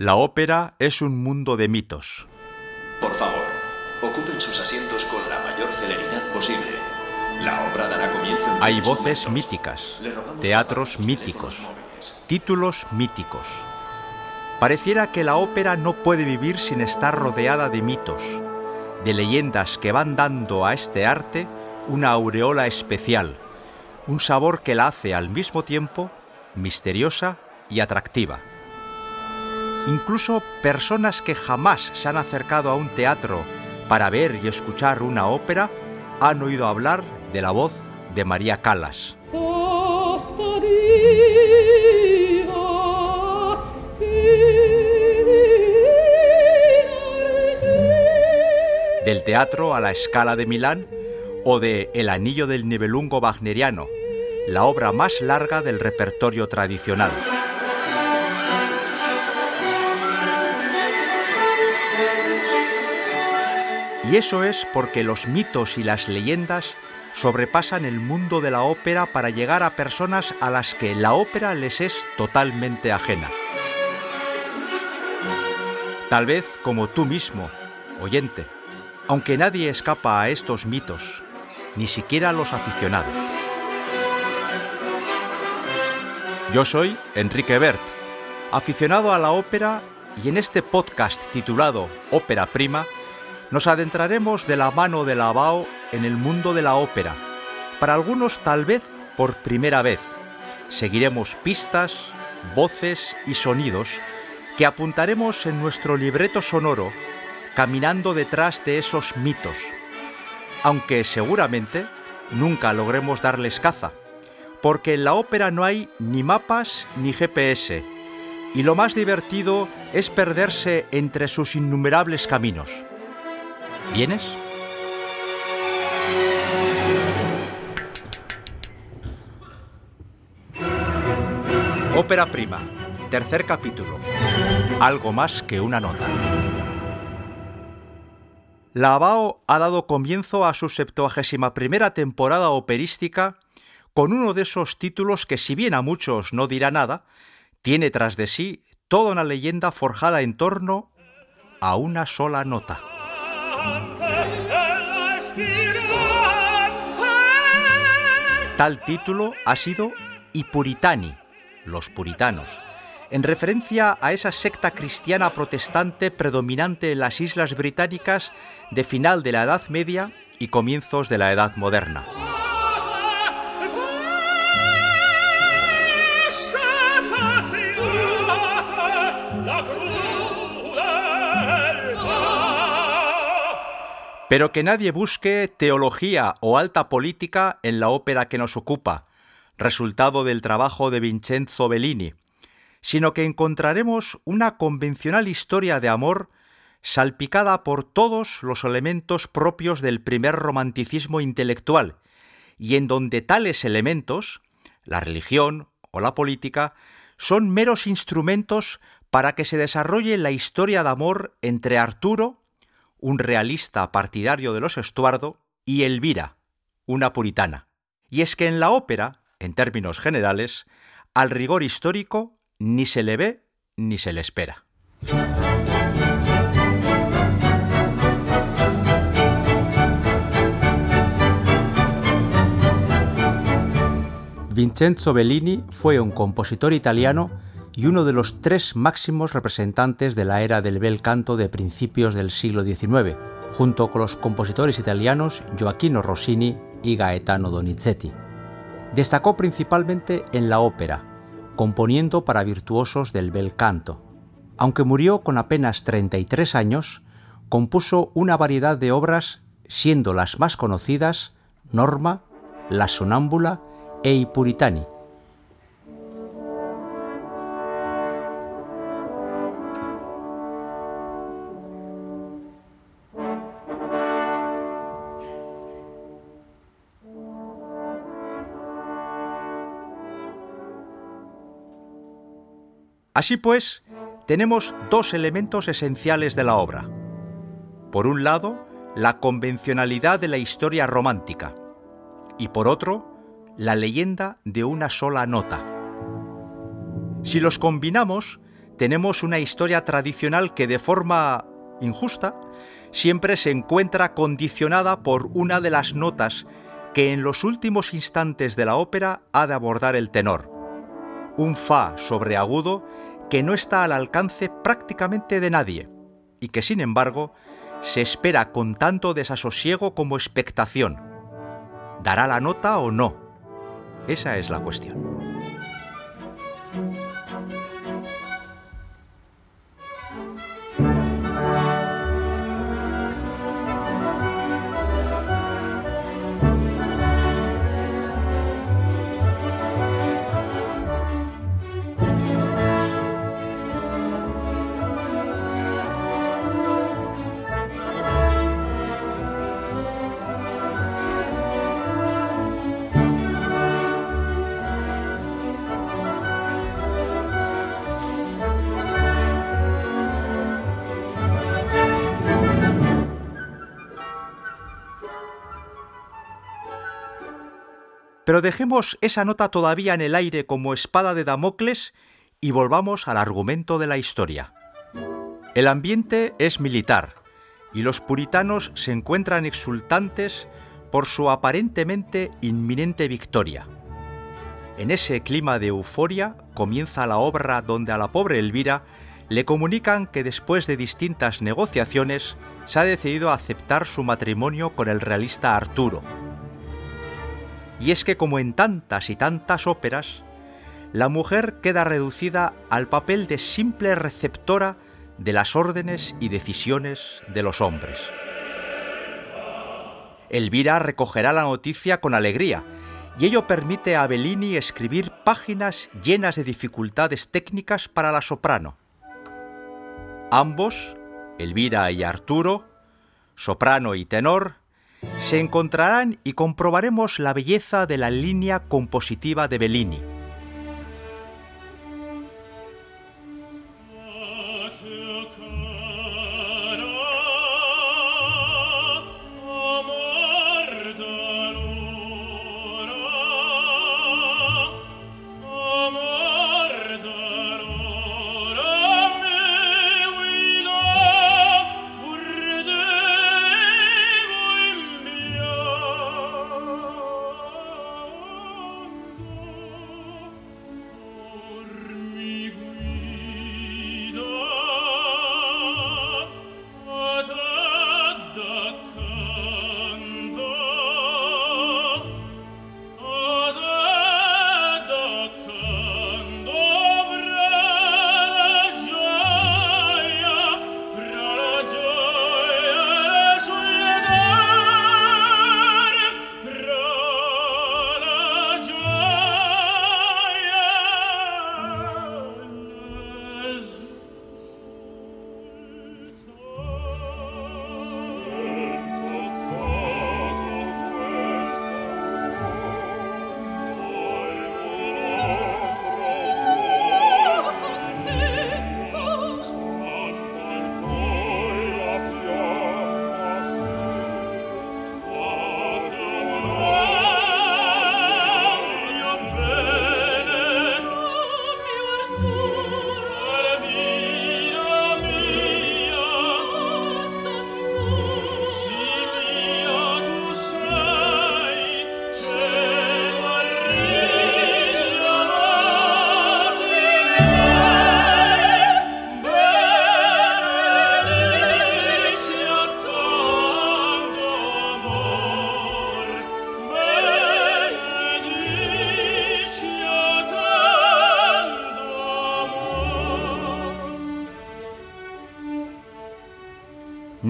La ópera es un mundo de mitos. Por favor, ocupen sus asientos con la mayor celeridad posible. La obra dará comienzo en Hay voces momentos. míticas, teatros míticos, títulos míticos. Pareciera que la ópera no puede vivir sin estar rodeada de mitos, de leyendas que van dando a este arte una aureola especial, un sabor que la hace al mismo tiempo misteriosa y atractiva. Incluso personas que jamás se han acercado a un teatro para ver y escuchar una ópera han oído hablar de la voz de María che del teatro a la escala de Milán o de El anillo del Nibelungo wagneriano, la obra más larga del repertorio tradicional. Y eso es porque los mitos y las leyendas sobrepasan el mundo de la ópera para llegar a personas a las que la ópera les es totalmente ajena. Tal vez como tú mismo, oyente, aunque nadie escapa a estos mitos, ni siquiera los aficionados. Yo soy Enrique Bert, aficionado a la ópera y en este podcast titulado Ópera Prima nos adentraremos de la mano de la Bao en el mundo de la ópera, para algunos tal vez por primera vez. Seguiremos pistas, voces y sonidos que apuntaremos en nuestro libreto sonoro caminando detrás de esos mitos, aunque seguramente nunca logremos darles caza, porque en la ópera no hay ni mapas ni GPS, y lo más divertido es perderse entre sus innumerables caminos. ¿Vienes? Ópera prima, tercer capítulo. Algo más que una nota. La ABAO ha dado comienzo a su 71 primera temporada operística con uno de esos títulos que si bien a muchos no dirá nada, tiene tras de sí toda una leyenda forjada en torno a una sola nota. Tal título ha sido I Puritani, los puritanos, en referencia a esa secta cristiana protestante predominante en las islas británicas de final de la Edad Media y comienzos de la Edad Moderna. Pero que nadie busque teología o alta política en la ópera que nos ocupa, resultado del trabajo de Vincenzo Bellini, sino que encontraremos una convencional historia de amor salpicada por todos los elementos propios del primer romanticismo intelectual, y en donde tales elementos, la religión o la política, son meros instrumentos para que se desarrolle la historia de amor entre Arturo, un realista partidario de los Estuardo, y Elvira, una puritana. Y es que en la ópera, en términos generales, al rigor histórico ni se le ve ni se le espera. Vincenzo Bellini fue un compositor italiano y uno de los tres máximos representantes de la era del bel canto de principios del siglo XIX, junto con los compositores italianos Gioacchino Rossini y Gaetano Donizetti. Destacó principalmente en la ópera, componiendo para virtuosos del bel canto. Aunque murió con apenas 33 años, compuso una variedad de obras, siendo las más conocidas Norma, La Sonámbula e I Puritani. Así pues, tenemos dos elementos esenciales de la obra. Por un lado, la convencionalidad de la historia romántica y por otro, la leyenda de una sola nota. Si los combinamos, tenemos una historia tradicional que de forma injusta siempre se encuentra condicionada por una de las notas que en los últimos instantes de la ópera ha de abordar el tenor. Un fa sobreagudo que no está al alcance prácticamente de nadie y que sin embargo se espera con tanto desasosiego como expectación. ¿Dará la nota o no? Esa es la cuestión. Pero dejemos esa nota todavía en el aire como espada de Damocles y volvamos al argumento de la historia. El ambiente es militar y los puritanos se encuentran exultantes por su aparentemente inminente victoria. En ese clima de euforia comienza la obra donde a la pobre Elvira le comunican que después de distintas negociaciones se ha decidido aceptar su matrimonio con el realista Arturo, y es que como en tantas y tantas óperas, la mujer queda reducida al papel de simple receptora de las órdenes y decisiones de los hombres. Elvira recogerá la noticia con alegría, y ello permite a Bellini escribir páginas llenas de dificultades técnicas para la soprano. Ambos, Elvira y Arturo, soprano y tenor, se encontrarán y comprobaremos la belleza de la línea compositiva de Bellini.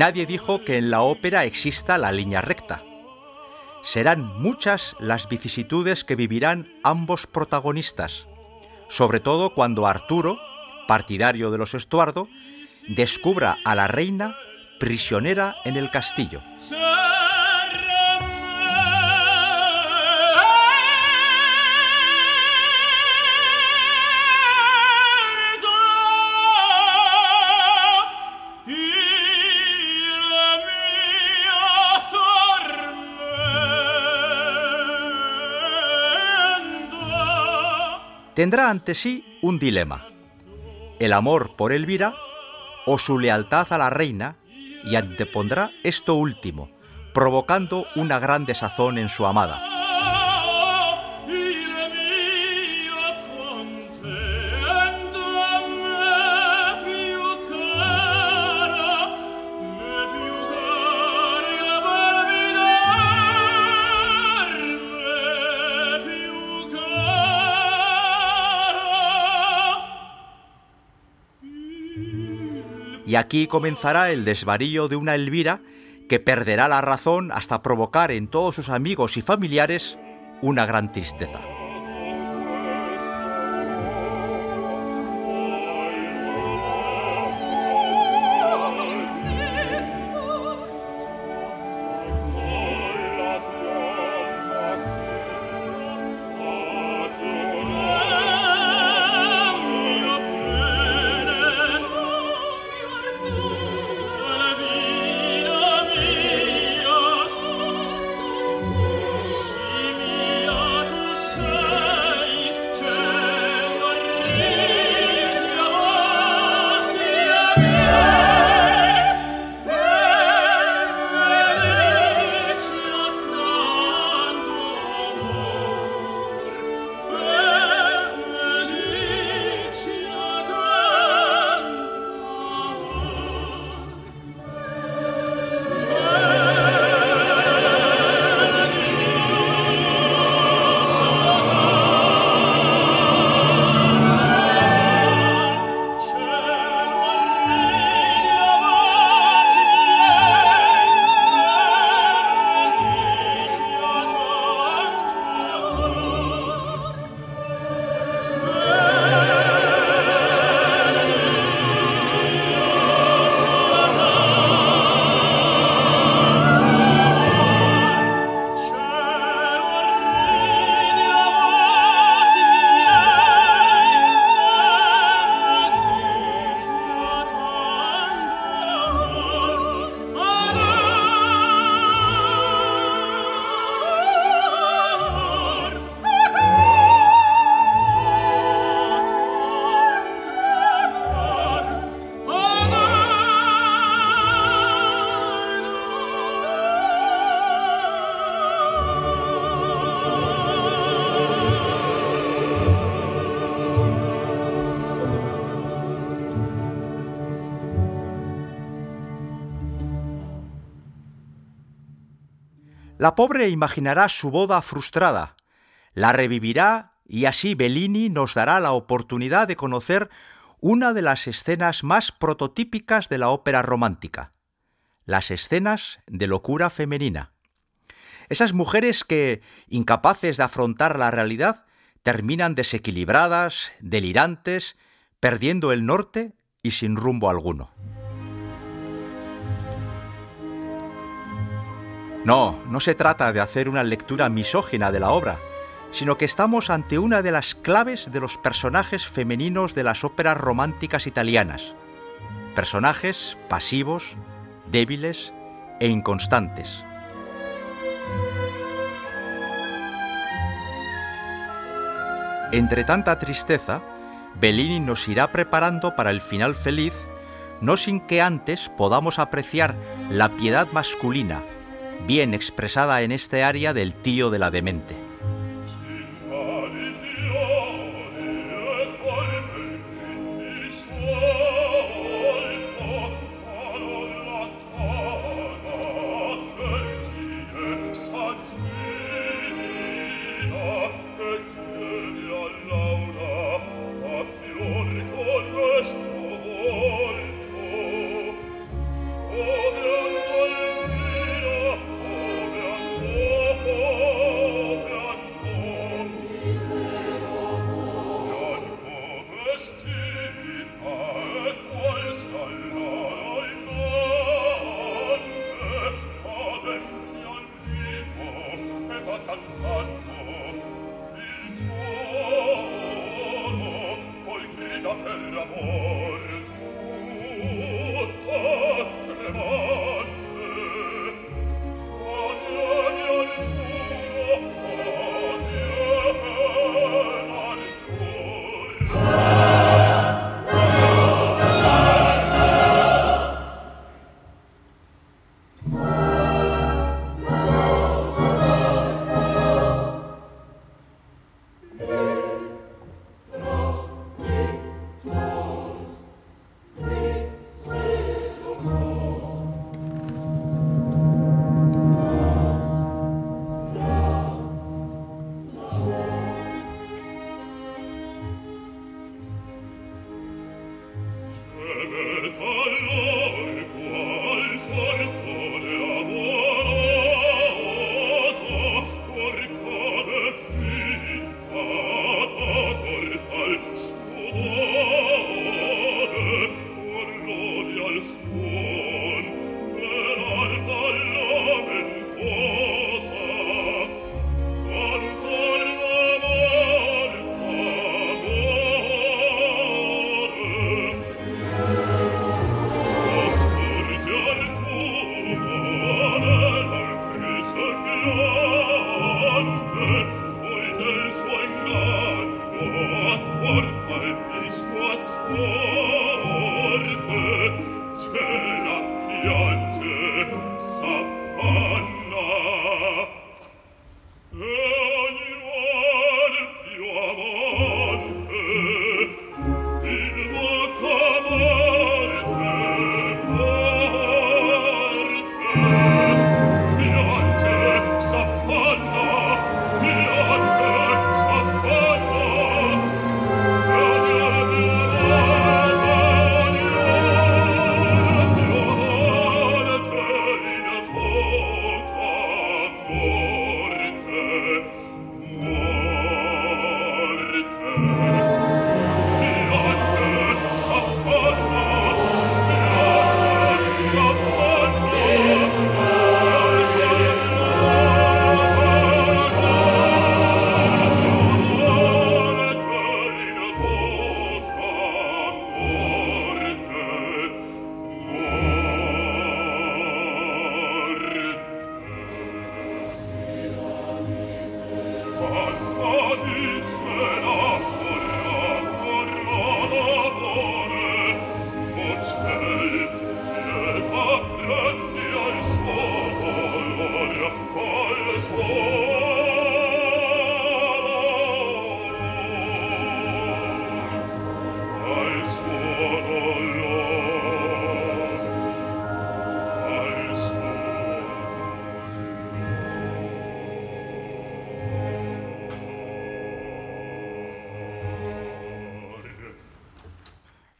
Nadie dijo que en la ópera exista la línea recta. Serán muchas las vicisitudes que vivirán ambos protagonistas, sobre todo cuando Arturo, partidario de los Estuardo, descubra a la reina prisionera en el castillo. Tendrá ante sí un dilema. el amor por Elvira o su lealtad a la reina y antepondrá esto último, provocando una gran desazón en su amada. Aquí comenzará el desvarío de una Elvira que perderá la razón hasta provocar en todos sus amigos y familiares una gran tristeza. La pobre imaginará su boda frustrada, la revivirá y así Bellini nos dará la oportunidad de conocer una de las escenas más prototípicas de la ópera romántica, las escenas de locura femenina. Esas mujeres que, incapaces de afrontar la realidad, terminan desequilibradas, delirantes, perdiendo el norte y sin rumbo alguno. No, no se trata de hacer una lectura misógina de la obra, sino que estamos ante una de las claves de los personajes femeninos de las óperas románticas italianas. Personajes pasivos, débiles e inconstantes. Entre tanta tristeza, Bellini nos irá preparando para el final feliz, no sin que antes podamos apreciar la piedad masculina bien expresada en este área del tío de la demente.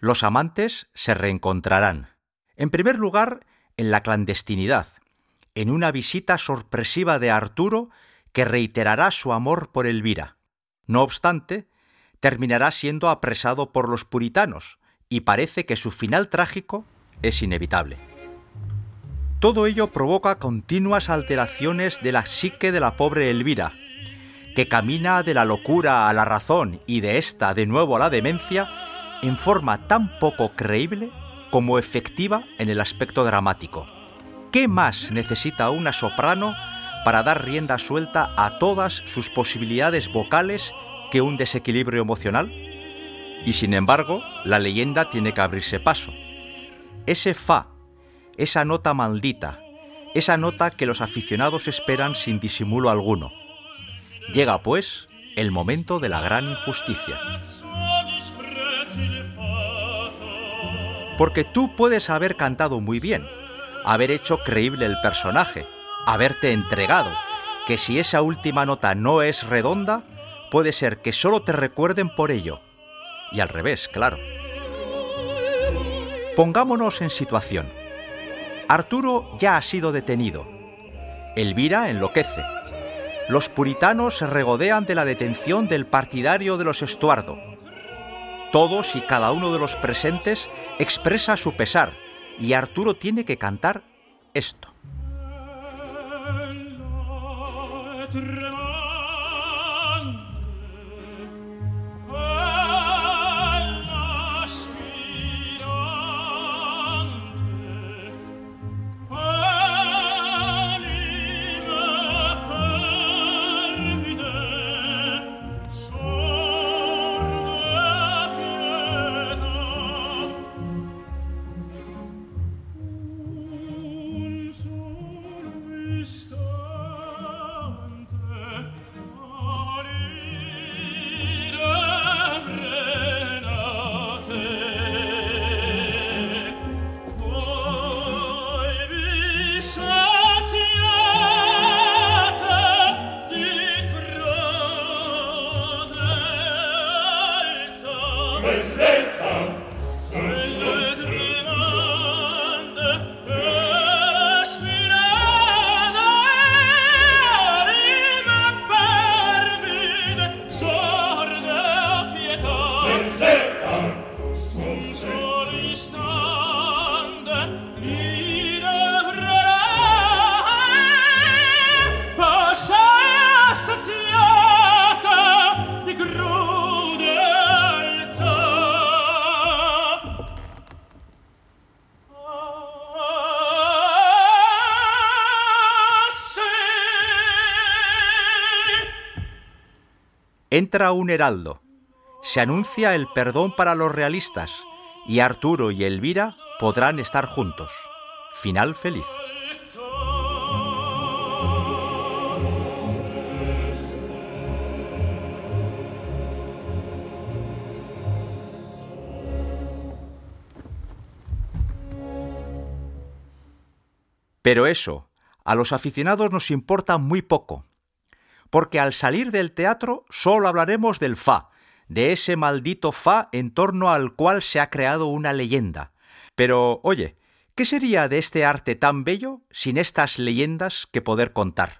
Los amantes se reencontrarán. En primer lugar, en la clandestinidad, en una visita sorpresiva de Arturo que reiterará su amor por Elvira. No obstante, terminará siendo apresado por los puritanos y parece que su final trágico es inevitable. Todo ello provoca continuas alteraciones de la psique de la pobre Elvira, que camina de la locura a la razón y de esta de nuevo a la demencia en forma tan poco creíble como efectiva en el aspecto dramático. ¿Qué más necesita una soprano para dar rienda suelta a todas sus posibilidades vocales que un desequilibrio emocional? Y sin embargo, la leyenda tiene que abrirse paso. Ese fa, esa nota maldita, esa nota que los aficionados esperan sin disimulo alguno. Llega, pues, el momento de la gran injusticia. Porque tú puedes haber cantado muy bien, haber hecho creíble el personaje, haberte entregado, que si esa última nota no es redonda, puede ser que solo te recuerden por ello. Y al revés, claro. Pongámonos en situación. Arturo ya ha sido detenido. Elvira enloquece. Los puritanos se regodean de la detención del partidario de los Estuardo todos y cada uno de los presentes expresa su pesar y Arturo tiene que cantar esto. Christ entra un heraldo. Se anuncia el perdón para los realistas y Arturo y Elvira podrán estar juntos. Final feliz. Pero eso, a los aficionados nos importa muy poco, porque al salir del teatro solo hablaremos del Fa, de ese maldito Fa en torno al cual se ha creado una leyenda. Pero, oye, ¿qué sería de este arte tan bello sin estas leyendas que poder contar?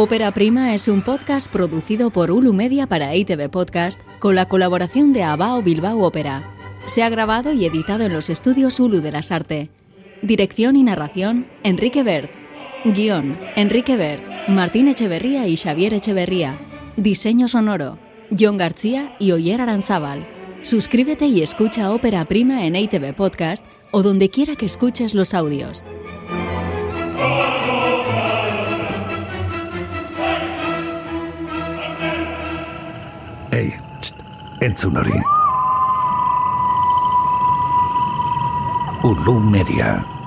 Ópera Prima es un podcast producido por Ulu Media para ITV Podcast con la colaboración de Abao Bilbao Ópera. Se ha grabado y editado en los estudios Ulu de las Arte. Dirección y narración, Enrique Bert. Guión, Enrique Bert, Martín Echeverría y Xavier Echeverría. Diseño sonoro, John García y Oyer Aranzábal. Suscríbete y escucha Ópera Prima en ITV Podcast o donde quiera que escuches los audios. Entzun hori. Ulu Media.